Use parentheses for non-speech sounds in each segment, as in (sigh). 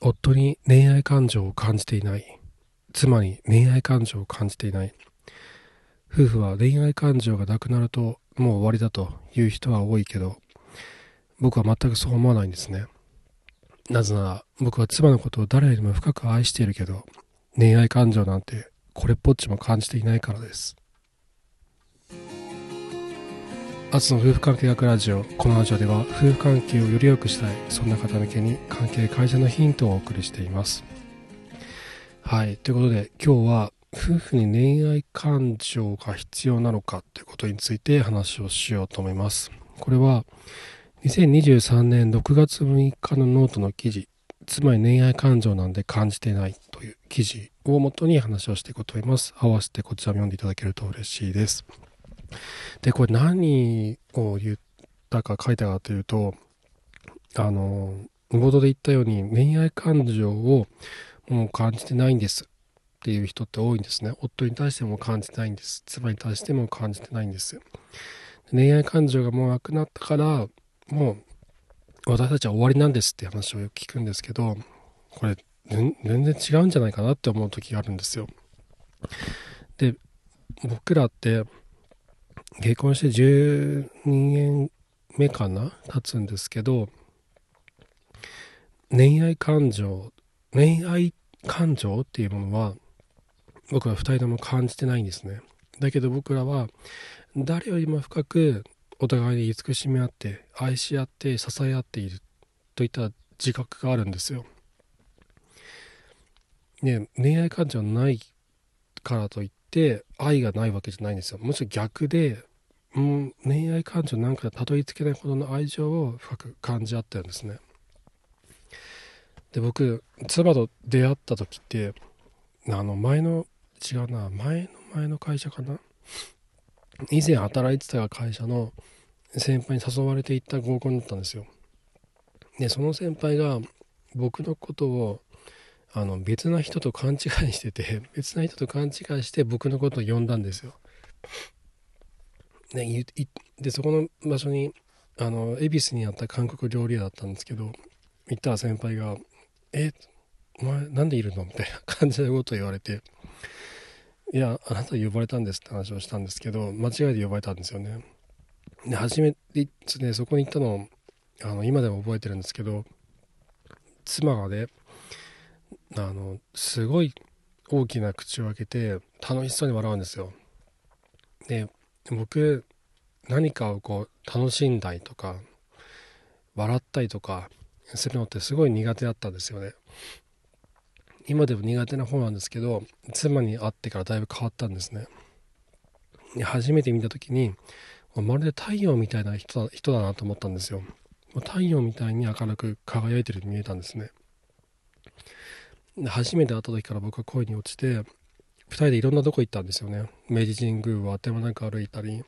夫に恋愛感情を感じていない。妻に恋愛感情を感じていない。夫婦は恋愛感情がなくなるともう終わりだという人は多いけど僕は全くそう思わないんですね。なぜなら僕は妻のことを誰よりも深く愛しているけど恋愛感情なんてこれっぽっちも感じていないからです。アツの夫婦関係学ラジオこのラジオでは夫婦関係をより良くしたいそんな方向けに関係改善のヒントをお送りしています。はいということで今日は夫婦に恋愛感情が必要なのかということについて話をしようと思います。これは2023年6月6日のノートの記事つまり恋愛感情なんで感じてないという記事をもとに話をしていこうと思います。合わせてこちらも読んでいただけると嬉しいです。で、これ何を言ったか書いたかというと、あの、冒頭で言ったように恋愛感情をもう感じてないんですっていう人って多いんですね。夫に対しても感じてないんです。妻に対しても感じてないんです。恋愛感情がもうなくなったから、もう私たちは終わりなんですって話をよく聞くんですけど、これ全然違うんじゃないかなって思う時があるんですよ。で、僕らって結婚して12年目かな経つんですけど恋愛感情恋愛感情っていうものは僕は2人とも感じてないんですねだけど僕らは誰よりも深くお互いに慈しみ合って愛し合って支え合っているといった自覚があるんですよ。ね恋愛感情ないからといって愛がないわけじゃないんですよ。むしろ逆で、うん、恋愛感情なんかでたどり着けないほどの愛情を深く感じ合ってるんですね。で、僕、妻と出会った時って、あの、前の、違うな、前の前の会社かな？以前働いてた会社の先輩に誘われて行った合コンだったんですよ。で、その先輩が僕のことをあの別な人と勘違いしてて (laughs) 別な人と勘違いして僕のことを呼んだんですよ。ね、でそこの場所にあの恵比寿にあった韓国料理屋だったんですけど行ったら先輩が「えお前なんでいるの?」みたいな (laughs) 感じのことを言われて「いやあなた呼ばれたんです」って話をしたんですけど間違いで呼ばれたんですよね。で初めて、ね、そこに行ったのあの今でも覚えてるんですけど妻がねあのすごい大きな口を開けて楽しそうに笑うんですよ。で僕何かをこう楽しんだりとか笑ったりとかするのってすごい苦手だったんですよね。今でも苦手な方なんですけど妻に会ってからだいぶ変わったんですね。初めて見た時にまるで太陽みたいな人だ人だなと思ったんですよ。太陽みたいに明るく輝いてるように見えたんですね。初めて会った時から僕は恋に落ちて2人でいろんなとこ行ったんですよね。明治神宮をあてもなく歩いたり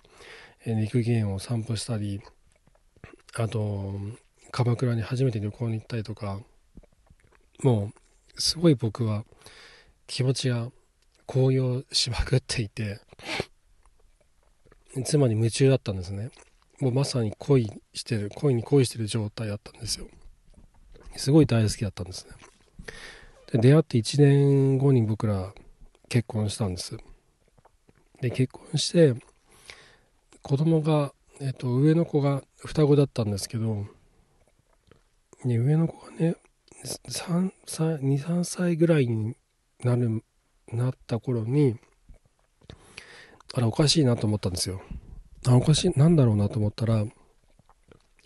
陸源を散歩したりあと鎌倉に初めて旅行に行ったりとかもうすごい僕は気持ちが高揚しまくっていて妻に夢中だったんですね。もうまさに恋してる恋に恋してる状態だったんですよ。すごい大好きだったんですね。で出会って1年後に僕ら結婚したんです。で結婚して子供がえっと上の子が双子だったんですけど、ね、上の子がね3歳23歳ぐらいになるなった頃にあれおかしいなと思ったんですよ。あおかしいなんだろうなと思ったら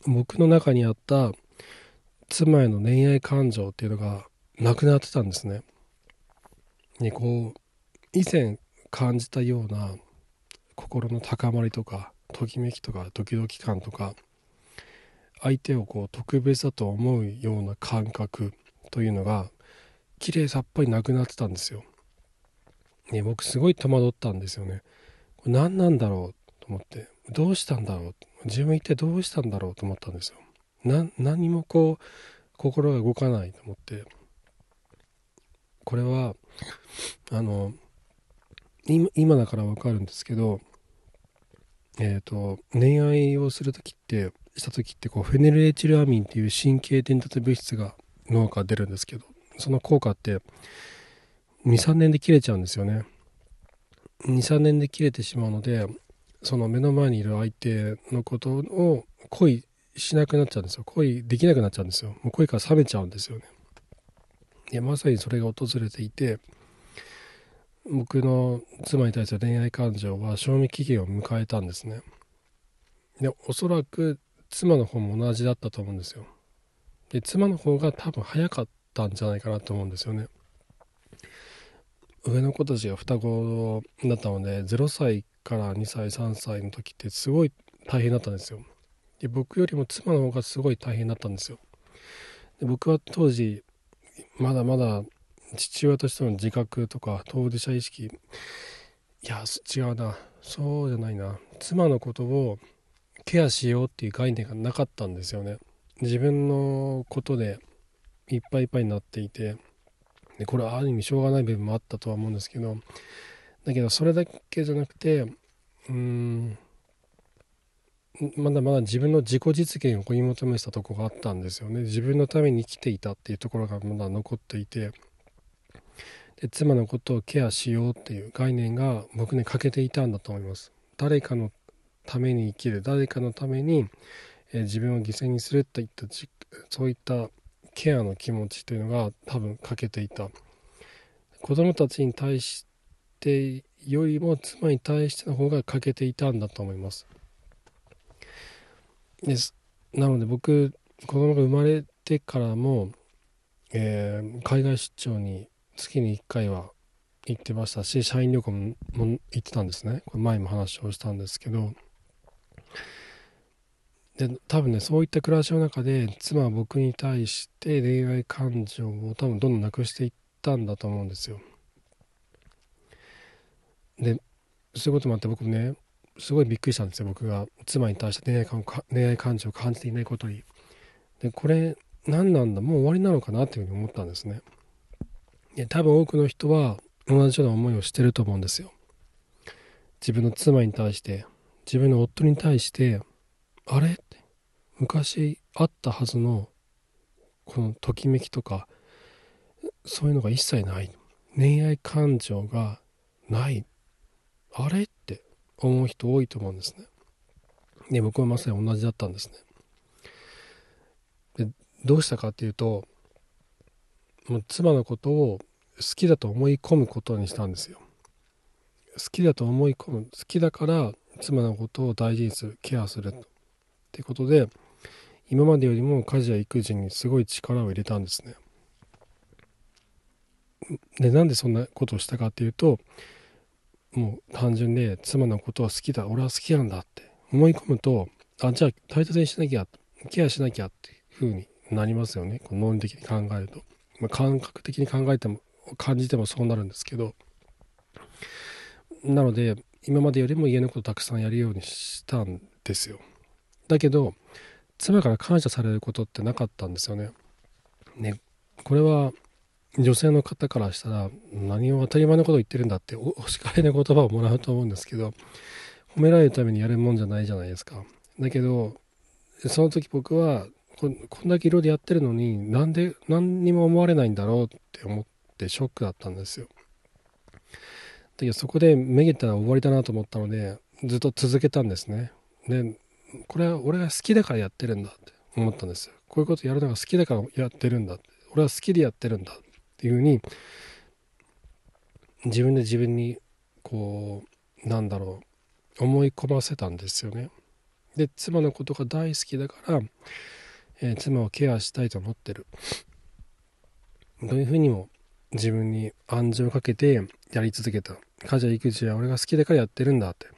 僕の中にあった妻への恋愛感情っていうのがなくなってたんですね。にこう以前感じたような心の高まりとかときめきとかドキドキ感とか相手をこう特別だと思うような感覚というのが綺麗さっぱりなくなってたんですよ。ね、僕すごい戸惑ったんですよね。これ何なんだろうと思ってどうしたんだろう自分一体どうしたんだろうと思ったんですよ。な何もこう心が動かないと思ってこれはあの今だからわかるんですけどえっ、ー、と恋愛をする時ってした時ってこうフェネルエチルアミンっていう神経伝達物質が脳から出るんですけどその効果って23年で切れちゃうんですよね。23年で切れてしまうのでその目の前にいる相手のことを恋しなくなっちゃうんですよ。恋できなくなっちゃうんですよ。もう恋から冷めちゃうんですよね。いやまさにそれが訪れていて僕の妻に対する恋愛感情は賞味期限を迎えたんですね。でおそらく妻の方も同じだったと思うんですよ。で妻の方が多分早かったんじゃないかなと思うんですよね。上の子たちが双子だったので0歳から2歳3歳の時ってすごい大変だったんですよ。で僕よりも妻の方がすごい大変だったんですよ。で僕は当時まだまだ父親としての自覚とか当事者意識いや違うな。そうじゃないな。妻のことをケアしようっていう概念がなかったんですよね。自分のことでいっぱいいっぱいになっていてでこれはある意味しょうがない部分もあったとは思うんですけどだけどそれだけじゃなくてうーんまだまだ自分の自己実現を追い求めたとこがあったんですよね。自分のために生きていたっていうところがまだ残っていて。で妻のことをケアしようっていう概念が僕に欠けていたんだと思います。誰かのために生きる。誰かのために、えー、自分を犠牲にするといったそういったケアの気持ちというのが多分欠けていた。子供たちに対してよりも妻に対しての方が欠けていたんだと思います。です。なので僕子供が生まれてからも、えー、海外出張に月に1回は行ってましたし社員旅行も行ってたんですね。これ前も話をしたんですけど。で多分ねそういった暮らしの中で妻は僕に対して恋愛感情を多分どんどんなくしていったんだと思うんですよ。でそういうこともあって僕ねすごいびっくりしたんですよ。僕が妻に対して恋愛感恋愛感情を感じていないことに。でこれ何なんだもう終わりなのかなっていうふうに思ったんですね。で多分多くの人は同じような思いをしてると思うんですよ。自分の妻に対して自分の夫に対してあれ？って昔あったはずのこのときめきとかそういうのが一切ない。恋愛感情がない。あれ？って。思う人多いと思うんですね。で僕はまさに同じだったんですね。でどうしたかっていうともう妻のことを好きだと思い込むことにしたんですよ。好きだと思い込む好きだから妻のことを大事にするケアするっていうことで今までよりも家事や育児にすごい力を入れたんですね。でなんでそんなことをしたかっていうともう単純で妻のことは好きだ。俺は好きなんだって思い込むとあじゃあ大切にしなきゃケアしなきゃっていうふうになりますよね。この論理的に考えると、まあ、感覚的に考えても感じてもそうなるんですけど。なので今までよりも家のことたくさんやるようにしたんですよ。だけど妻から感謝されることってなかったんですよね。ねこれは女性の方からしたら何を当たり前のことを言ってるんだってお叱りの言葉をもらうと思うんですけど褒められるためにやるもんじゃないじゃないですか。だけどその時僕はこんだけ色でやってるのになんで何にも思われないんだろうって思ってショックだったんですよ。だけどそこでめげたら終わりだなと思ったのでずっと続けたんですね。でこれは俺が好きだからやってるんだって思ったんですよこういうことやるのが好きだからやってるんだ俺は好きでやってるんだっていうふうに自分で自分にこうなんだろう思い込ませたんですよね。で妻のことが大好きだから、えー、妻をケアしたいと思ってる。というふうにも自分に暗示をかけてやり続けた。家事や育児は俺が好きだからやってるんだって。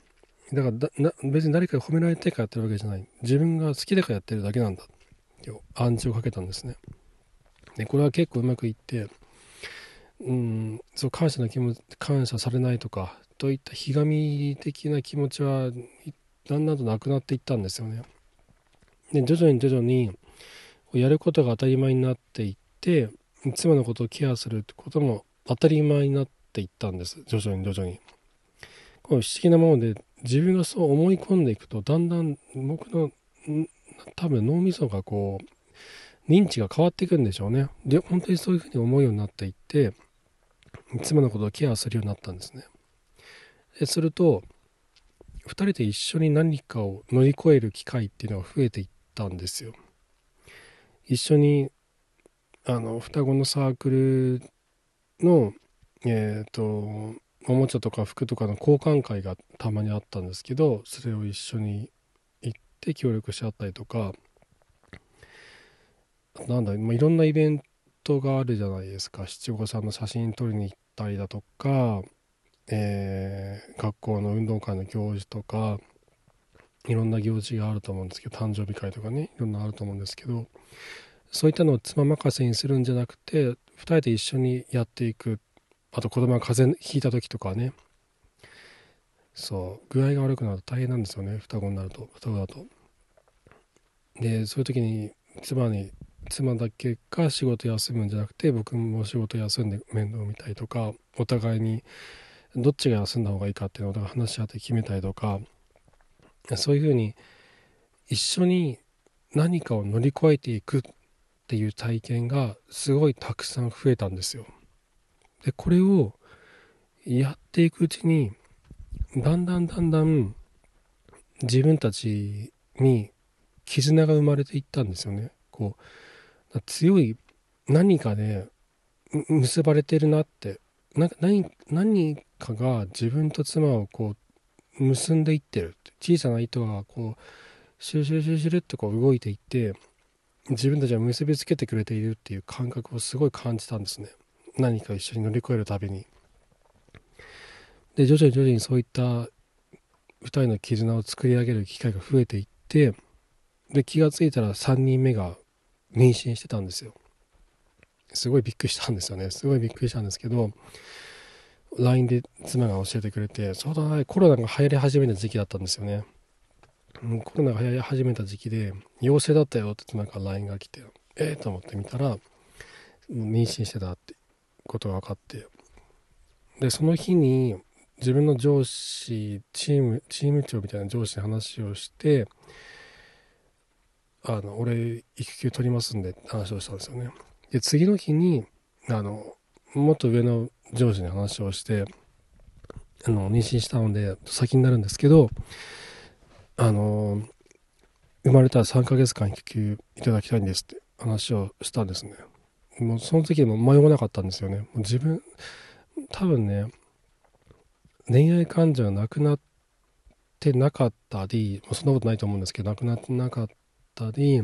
だから別に誰かが褒められてからやってるわけじゃない。自分が好きだからやってるだけなんだって暗示をかけたんですね。でこれは結構うまくいってうん。そう感謝の気持ち感謝されないとかといったひがみ的な気持ちはだんだんとなくなっていったんですよね。で徐々に徐々にやることが当たり前になっていって妻のことをケアするってことも当たり前になっていったんです。徐々に徐々に。この不思議なもので自分がそう思い込んでいくとだんだん僕の多分脳みそがこう認知が変わっていくんでしょうね。で本当にそういうふうに思うようになっていって妻のことをケアするようになったんですね。すると2人で一緒に何かを乗り越える機会っていうのが増えていったんですよ。一緒にあの双子のサークルのえっ、ー、とおもちゃとか服とかの交換会がたまにあったんですけどそれを一緒に行って協力し合ったりとかなんだ、まあ、いろんなイベントがあるじゃないですか。七五三の写真撮りに行ったりだとか、えー、学校の運動会の行事とかいろんな行事があると思うんですけど誕生日会とかねいろんなあると思うんですけどそういったのを妻任せにするんじゃなくて2人で一緒にやっていく。あと子供が風邪ひいた時とかね。そう具合が悪くなると大変なんですよね。双子になると双子だと。でそういう時に妻に妻だけが仕事休むんじゃなくて僕も仕事休んで面倒見たりとかお互いにどっちが休んだ方がいいかっていうのを話し合って決めたりとかそういうふうに一緒に何かを乗り越えていくっていう体験がすごいたくさん増えたんですよ。でこれをやっていくうちにだんだんだんだん自分たちに絆が生まれていったんですよね。こう強い何かで結ばれてるなって。な何何かが自分と妻をこう結んでいってる小さな糸がこうシュシュシュシュルってこう動いていって自分たちは結びつけてくれているっていう感覚をすごい感じたんですね。何か一緒に乗り越えるたびに。で徐々に徐々にそういった2人の絆を作り上げる機会が増えていってで気が付いたら3人目が妊娠してたんですよ。すごいびっくりしたんですよね。すごいびっくりしたんですけど LINE で妻が教えてくれてちょうどコロナが流行り始めた時期だったんですよね。コロナが流行り始めた時期で陽性だったよって妻から LINE が来てええー、と思ってみたら妊娠してたってことが分かって。でその日に自分の上司チームチーム長みたいな上司に話をしてあの俺育休取りますんでって話をしたんですよね。で次の日にあのもっと上の上司に話をしてあの妊娠したので先になるんですけどあの生まれたら3ヶ月間育休いただきたいんですって話をしたんですね。もうその時も迷わなかったんですよね。もう自分多分ね恋愛感情がなくなってなかったりそんなことないと思うんですけどなくなってなかっったり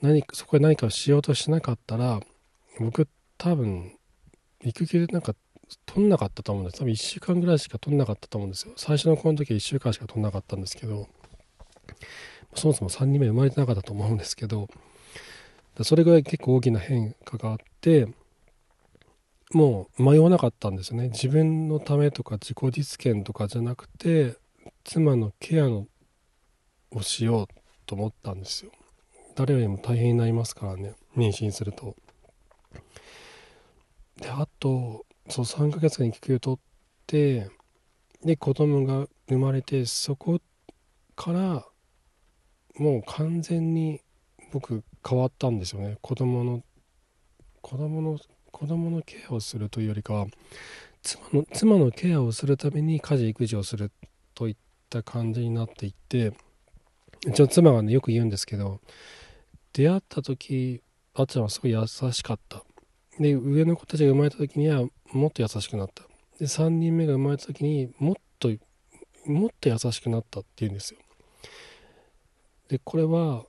何そこで何かをしようとしなかったら僕多分育休でなんか取んなかったと思うんです。多分1週間ぐらいしか取んなかったと思うんですよ。最初のこの時は1週間しか取んなかったんですけどそもそも3人目生まれてなかったと思うんですけどそれぐらい結構大きな変化があってもう迷わなかったんですよね。自分のためとか自己実現とかじゃなくて妻のケアのをしようと思ったんですよ。誰よりも大変になりますからね。妊娠すると。であとそう3ヶ月間育休取ってで子供が生まれてそこからもう完全に僕変わったんですよね。子供の子供の子供のケアをするというよりかは妻の妻のケアをするために家事育児をするといった感じになっていってうちの妻がねよく言うんですけど出会った時あっちゃんはすごい優しかった。で上の子たちが生まれた時にはもっと優しくなった。で3人目が生まれた時にもっともっと優しくなったっていうんですよ。でこれは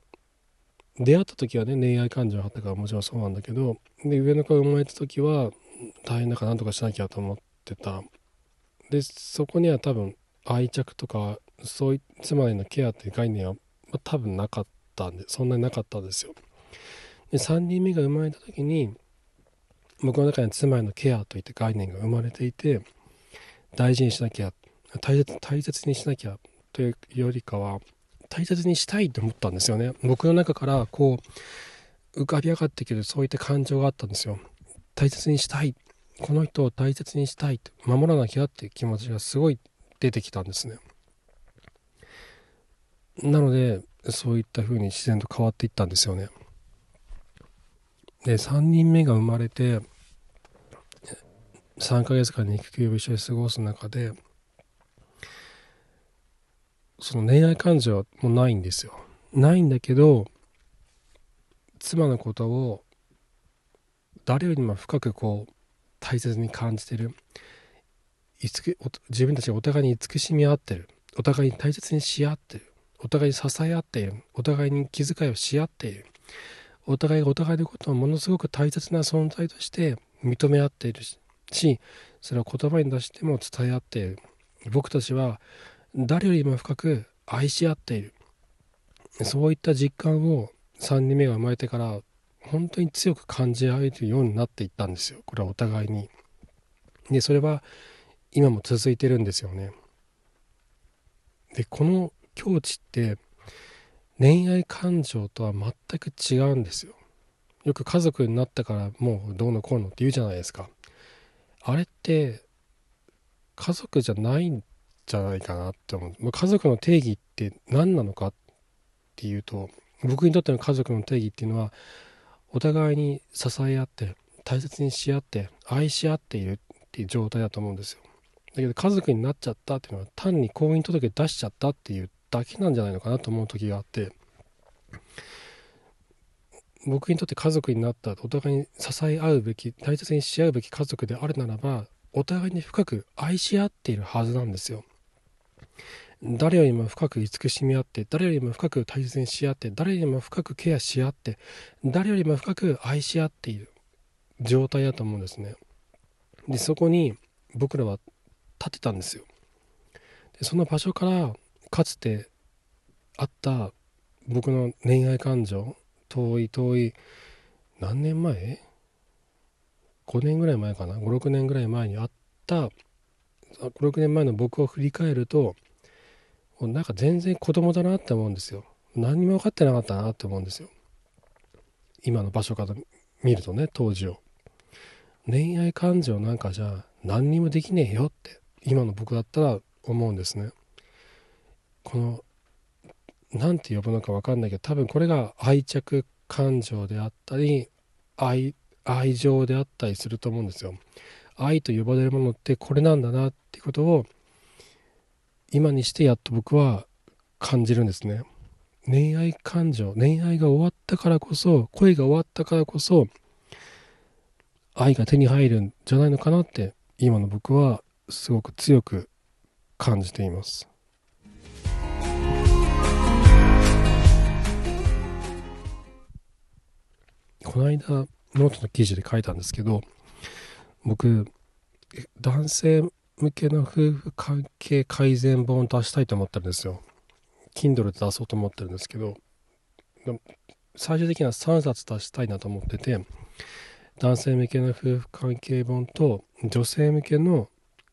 出会った時はね恋愛感情があったからもちろんそうなんだけどで上の子が生まれた時は大変だから何とかしなきゃと思ってた。でそこには多分愛着とかそうい妻へのケアっていう概念は、まあ、多分なかった。んでそんなになかったんですよ。で3人目が生まれた時に僕の中に妻へのケアといって概念が生まれていて大事にしなきゃ大切大切にしなきゃというよりかは大切にしたいと思ったんですよね。僕の中からこう浮かび上がってくるそういった感情があったんですよ。大切にしたい。この人を大切にしたい守らなきゃっていう気持ちがすごい出てきたんですね。なのでそういった風に自然と変わっていったんですよね。で、3人目が生まれて、3ヶ月間肉球を一緒に過ごす中で、その恋愛感情はもうないんですよ。ないんだけど、妻のことを誰よりも深くこう大切に感じてる。自分たちがお互いに慈しみ合ってる。お互いに大切にし合ってる。お互いに支え合っている。お互いに気遣いをし合っている。お互いがお互いのことをものすごく大切な存在として認め合っているしそれを言葉に出しても伝え合っている。僕たちは誰よりも深く愛し合っている。そういった実感を3人目が生まれてから本当に強く感じ合えるようになっていったんですよ。これはお互いに。でそれは今も続いてるんですよね。でこの境地って恋愛感情とは全く違うんですよ。よく家族になったからもうどうのこうのって言うじゃないですか。あれって家族じゃないんじゃないかなって思う。家族の定義って何なのかっていうと僕にとっての家族の定義っていうのはお互いに支え合って大切にし合って愛し合っているっていう状態だと思うんですよ。だけど家族になっちゃったっていうのは単に婚姻届出しちゃったっていうだけなんじゃないのかなと思う時があって僕にとって家族になったお互いに支え合うべき大切にし合うべき家族であるならばお互いに深く愛し合っているはずなんですよ。誰よりも深く慈しみ合って誰よりも深く大切にし合って誰よりも深くケアし合って誰よりも深く愛し合っている状態だと思うんですね。でそこに僕らは立てたんですよ。でその場所からかつてあった僕の恋愛感情遠い遠い何年前 ?5 年ぐらい前かな？56年ぐらい前にあった56年前の僕を振り返るとなんか全然子供だなって思うんですよ。何も分かってなかったなって思うんですよ。今の場所から見るとね当時を。恋愛感情なんかじゃ何にもできねえよって今の僕だったら思うんですね。この何て呼ぶのか分かんないけど多分これが愛着感情であったり愛愛情であったりすると思うんですよ。愛と呼ばれるものってこれなんだなっていうことを今にしてやっと僕は感じるんですね。恋愛感情恋愛が終わったからこそ恋が終わったからこそ愛が手に入るんじゃないのかなって今の僕はすごく強く感じています。この間ノートの記事で書いたんですけど僕男性向けの夫婦関係改善本を出したいと思ってるんですよ。Kindle で出そうと思ってるんですけど最終的には3冊出したいなと思ってて男性向けの夫婦関係本と女性向けの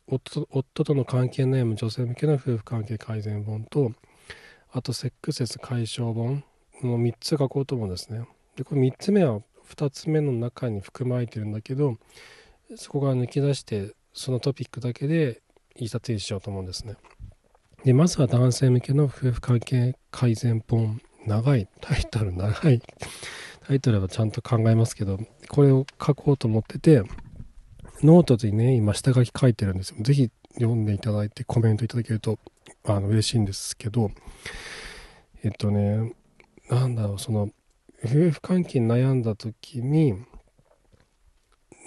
夫夫との関係悩む女性向けの夫婦関係改善本とあとセックスレス解消本の3つ書こうと思うんですね。でこれ3つ目は2つ目の中に含まれてるんだけどそこから抜き出してそのトピックだけでいい撮影しようと思うんですね。でまずは男性向けの夫婦関係改善本。長いタイトル長い。タイトルはちゃんと考えますけどこれを書こうと思っててノートでね、今下書き書いてるんですよ。ぜひ読んでいただいてコメントいただけると、あの、嬉しいんですけど、えっとね、なんだろう、その、夫婦関係に悩んだ時に、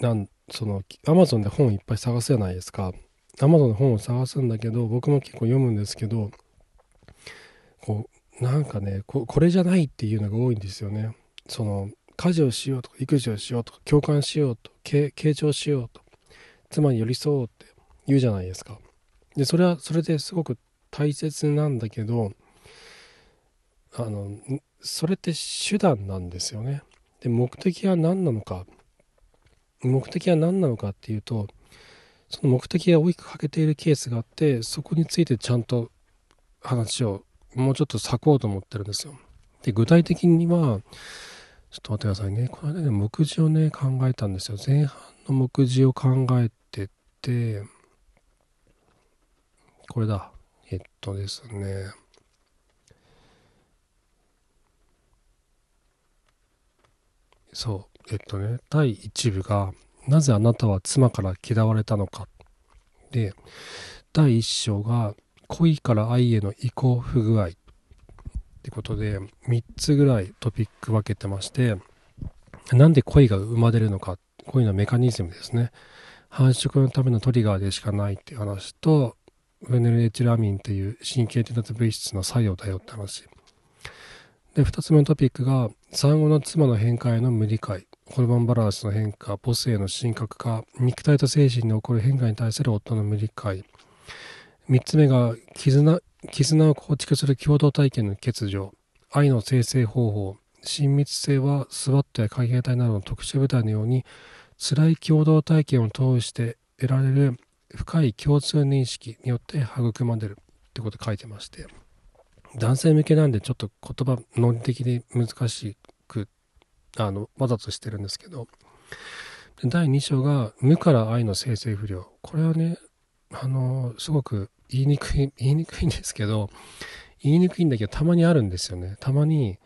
なん、その、アマゾンで本いっぱい探すじゃないですか。アマゾンで本を探すんだけど、僕も結構読むんですけど、こう、なんかねこ、これじゃないっていうのが多いんですよね。その、家事をしようとか育児をしようとか共感しようと傾聴しようと妻に寄り添おうって言うじゃないですかでそれはそれですごく大切なんだけどあのそれって手段なんですよねで目的は何なのか目的は何なのかっていうとその目的が大きく欠けているケースがあってそこについてちゃんと話をもうちょっと割こうと思ってるんですよで具体的にはちょっと待ってくださいね。この間ね、目次をね、考えたんですよ。前半の目次を考えてて、これだ。えっとですね。そう。えっとね第1部が「なぜあなたは妻から嫌われたのか」で第1章が「恋から愛への移行不具合」ってことで3つぐらいトピック分けてましてなんで恋が生まれるのか。恋のメカニズムですね。繁殖のためのトリガーでしかないって話とフェネルエチラミンっていう神経伝達物質の作用だよって話。で2つ目のトピックが産後の妻の変化への無理解。ホルモンバランスの変化母性の神格化肉体と精神に起こる変化に対する夫の無理解。3つ目が絆絆を構築する共同体験の欠如。愛の生成方法。親密性はスワットや海兵隊などの特殊部隊のように辛い共同体験を通して得られる深い共通認識によって育まれるってこと書いてまして。男性向けなんでちょっと言葉論理的に難しくあのわざとしてるんですけど。第2章が「無から愛の生成不良」これはねあのすごく言いにくい言いにくいんですけど言いにくいんだけどたまにあるんですよね。たまに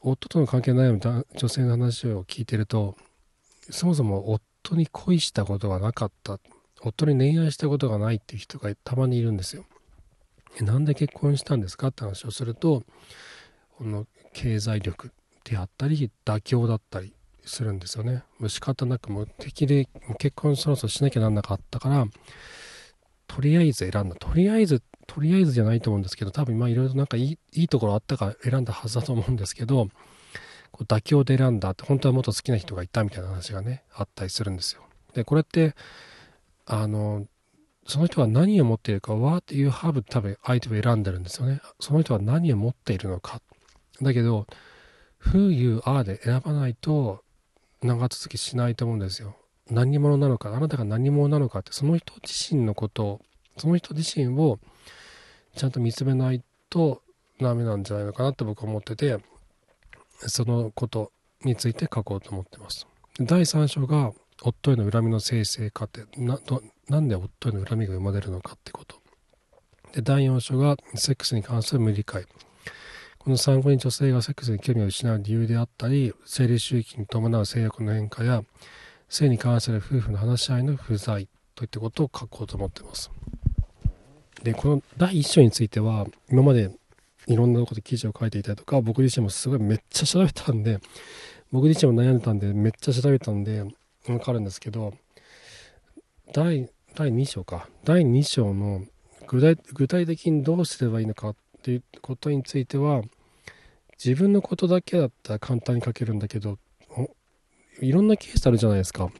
夫との関係悩む女性の話を聞いてるとそもそも夫に恋したことがなかった。夫に恋愛したことがないっていう人がたまにいるんですよ。えなんで結婚したんですか？って話をするとこの経済力であったり妥協だったりするんですよね。もう仕方なくもう敵で結婚そろそろしなきゃなんなかったからとりあえず選んだとりあえずとりあえずじゃないと思うんですけど多分まあいろいろなんかいいいいところあったから選んだはずだと思うんですけどこう妥協で選んだって本当はもっと好きな人がいたみたいな話がねあったりするんですよ。でこれってあのその人は何を持っているか What you have 多分相手を選んでるんですよね。その人は何を持っているのか。だけど Who you are で選ばないと長続きしないと思うんですよ。何者なのかあなたが何者なのかってその人自身のことをその人自身をちゃんと見つめないとダメなんじゃないのかなって僕は思っててそのことについて書こうと思ってます。第3章が夫への恨みの生成過程などなんで夫への恨みが生まれるのかってこと。で第4章がセックスに関する無理解。この産後に女性がセックスに興味を失う理由であったり生理周期に伴う性欲の変化や性に関する夫婦の話し合いの不在といったことを書こうと思ってます。でこの第1章については今までいろんなとこで記事を書いていたりとか僕自身もすごいめっちゃ調べたんで僕自身も悩んでたんでめっちゃ調べたんでわかるんですけど第第2章か。第2章の具体具体的にどうすればいいのかっていうことについては自分のことだけだったら簡単に書けるんだけどいろんなケースあるじゃないですか。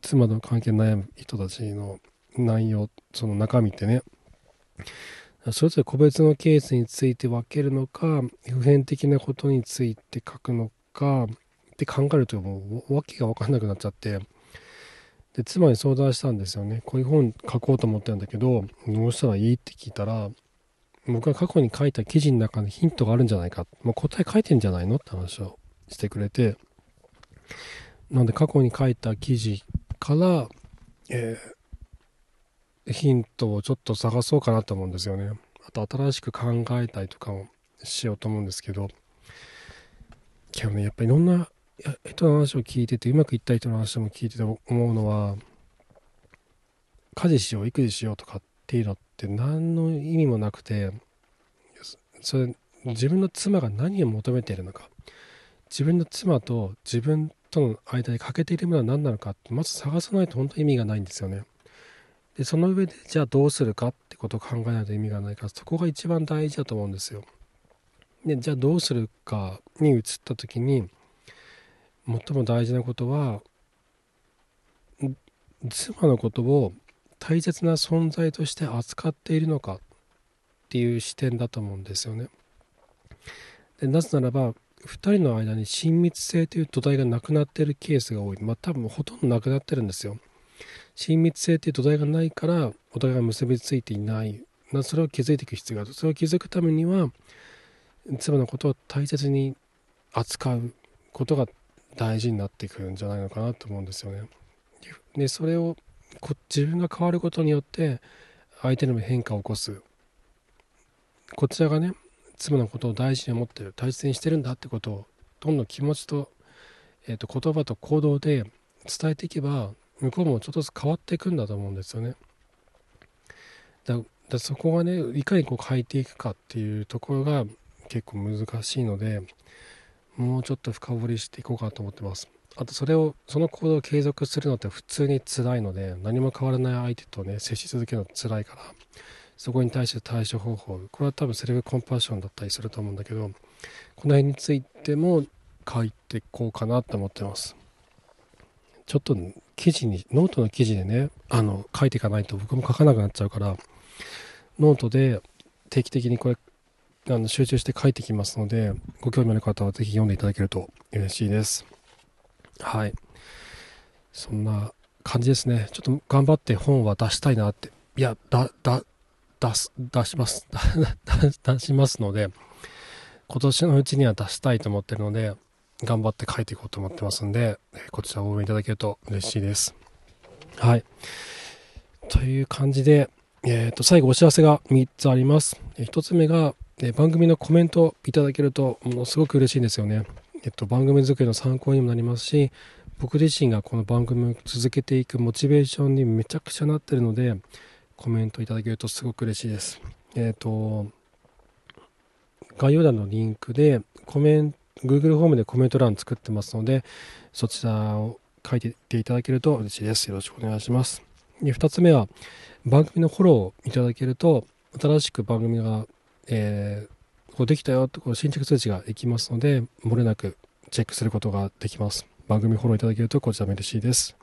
妻の関係悩む人たちの内容その中身ってね。それぞれ個別のケースについて分けるのか普遍的なことについて書くのかって考えるともう訳が分かんなくなっちゃって。で妻に相談したんですよね。こういう本書こうと思ってるんだけどどうしたらいいって聞いたら僕が過去に書いた記事の中にヒントがあるんじゃないか、もう答え書いてんじゃないのって話をしてくれてなんで過去に書いた記事から、えー、ヒントをちょっと探そうかなと思うんですよね。あと新しく考えたりとかをしようと思うんですけど今日ねやっぱりいろんな人の話を聞いててうまくいった人の話も聞いてて思うのは家事しよう育児しようとかっていうのって何の意味もなくてそれ自分の妻が何を求めているのか自分の妻と自分との間に欠けているものは何なのかってまず探さないと本当に意味がないんですよね。でその上でじゃあどうするかってことを考えないと意味がないからそこが一番大事だと思うんですよ。でじゃあどうするかに移った時に最も大事なことは妻のことを大切な存在として扱っているのかっていう視点だと思うんですよね。でなぜならば2人の間に親密性という土台がなくなっているケースが多い。まあ多分ほとんどなくなってるんですよ。親密性という土台がないからお互いが結びついていない。それを気づいていく必要がある。それを気づくためには妻のことを大切に扱うことが大事になってくるんじゃないのかなと思うんですよね。でそれをこ自分が変わることによって相手にも変化を起こすこちらがね妻のことを大事に思ってる大切にしてるんだってことをどんどん気持ちとえー、と言葉と行動で伝えていけば向こうもちょっとずつ変わっていくんだと思うんですよね。だだそこがねいかにこう変えていくかっていうところが結構難しいのでもうちょっと深掘りしていこうかなと思ってます。あとそれをその行動を継続するのって普通に辛いので何も変わらない相手とね接し続けるの辛いからそこに対して対処方法これは多分セルフコンパッションだったりすると思うんだけどこの辺についても書いていこうかなと思ってますちょっと記事にノートの記事でねあの書いていかないと僕も書かなくなっちゃうからノートで定期的にこれあの集中して書いてきますのでご興味ある方は是非読んでいただけると嬉しいです。はい。そんな感じですね。ちょっと頑張って本は出したいなって。いやだだ出す出します。出します (laughs) ので今年のうちには出したいと思ってるので頑張って書いていこうと思ってますんでこちらを応援いただけると嬉しいです。はい。という感じで、えー、と最後お知らせが3つあります。1つ目が番組のコメントいただけるとものすごく嬉しいんですよねえっと、番組作りの参考にもなりますし僕自身がこの番組を続けていくモチベーションにめちゃくちゃなってるのでコメントいただけるとすごく嬉しいです。えっ、と概要欄のリンクでコメント Google ホームでコメント欄作ってますのでそちらを書いていただけると嬉しいです。よろしくお願いします。で2つ目は番組のフォローをいただけると新しく番組が、えーこうできたよとこう進捗通知ができますので、漏れなくチェックすることができます。番組フォローいただけるとこちらも嬉しいです。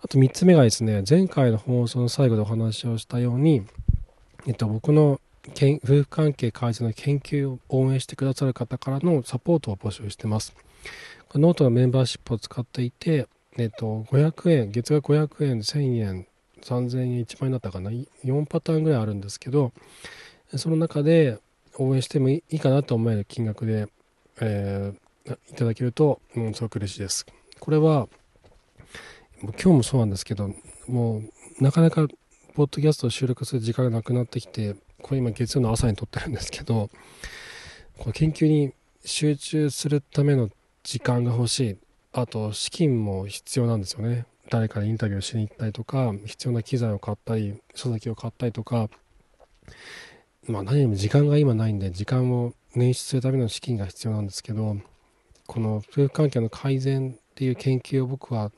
あと3つ目がですね、前回の放送の最後でお話をしたように、えっと、僕の夫婦関係改善の研究を応援してくださる方からのサポートを募集してます。ノートのメンバーシップを使っていて、えっと、500円、月額500円、1000円、3000円、1万円だったかな、4パターンぐらいあるんですけど、その中で、応援してもいいかなと思える金額で、えー、いただけると、うん、すごく嬉しいです。これは、今日もそうなんですけど、もう、なかなか、ポッドキャストを収録する時間がなくなってきて、これ今月曜の朝に撮ってるんですけど、この研究に集中するための時間が欲しい。あと、資金も必要なんですよね。誰かにインタビューしに行ったりとか、必要な機材を買ったり、書籍を買ったりとか、まあ何よりも時間が今ないんで時間を捻出するための資金が必要なんですけどこの夫婦関係の改善っていう研究を僕は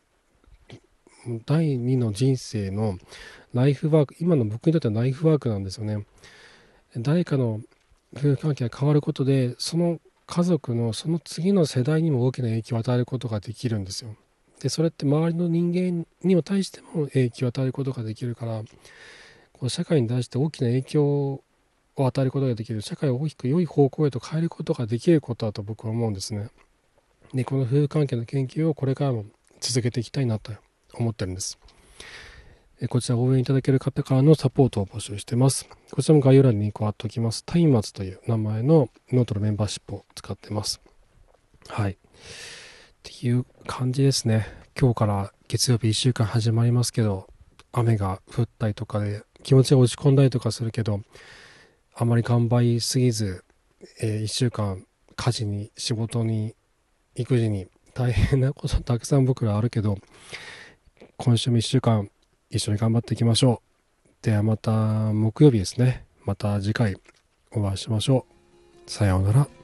第2の人生のライフワーク今の僕にとってはライフワークなんですよね。誰かの夫婦関係が変わることでその家族のその次の世代にも大きな影響を与えることができるんですよ。でそれって周りの人間にも対しても影響を与えることができるからこう社会に対して大きな影響を与えることができる社会を大きく良い方向へと変えることができることだと僕は思うんですね。でこの夫婦関係の研究をこれからも続けていきたいなと思ってるんです。こちら応援いただける方からのサポートを募集してます。こちらも概要欄にリンクを貼っておきます。タイマツという名前のノートのメンバーシップを使ってます。はい。っていう感じですね。今日から月曜日1週間始まりますけど、雨が降ったりとかで気持ちが落ち込んだりとかするけど、あまり頑張りすぎず、えー、1週間家事に仕事に育児に大変なことたくさん僕らあるけど今週も1週間一緒に頑張っていきましょう。ではまた木曜日ですね。また次回お会いしましょう。さようなら。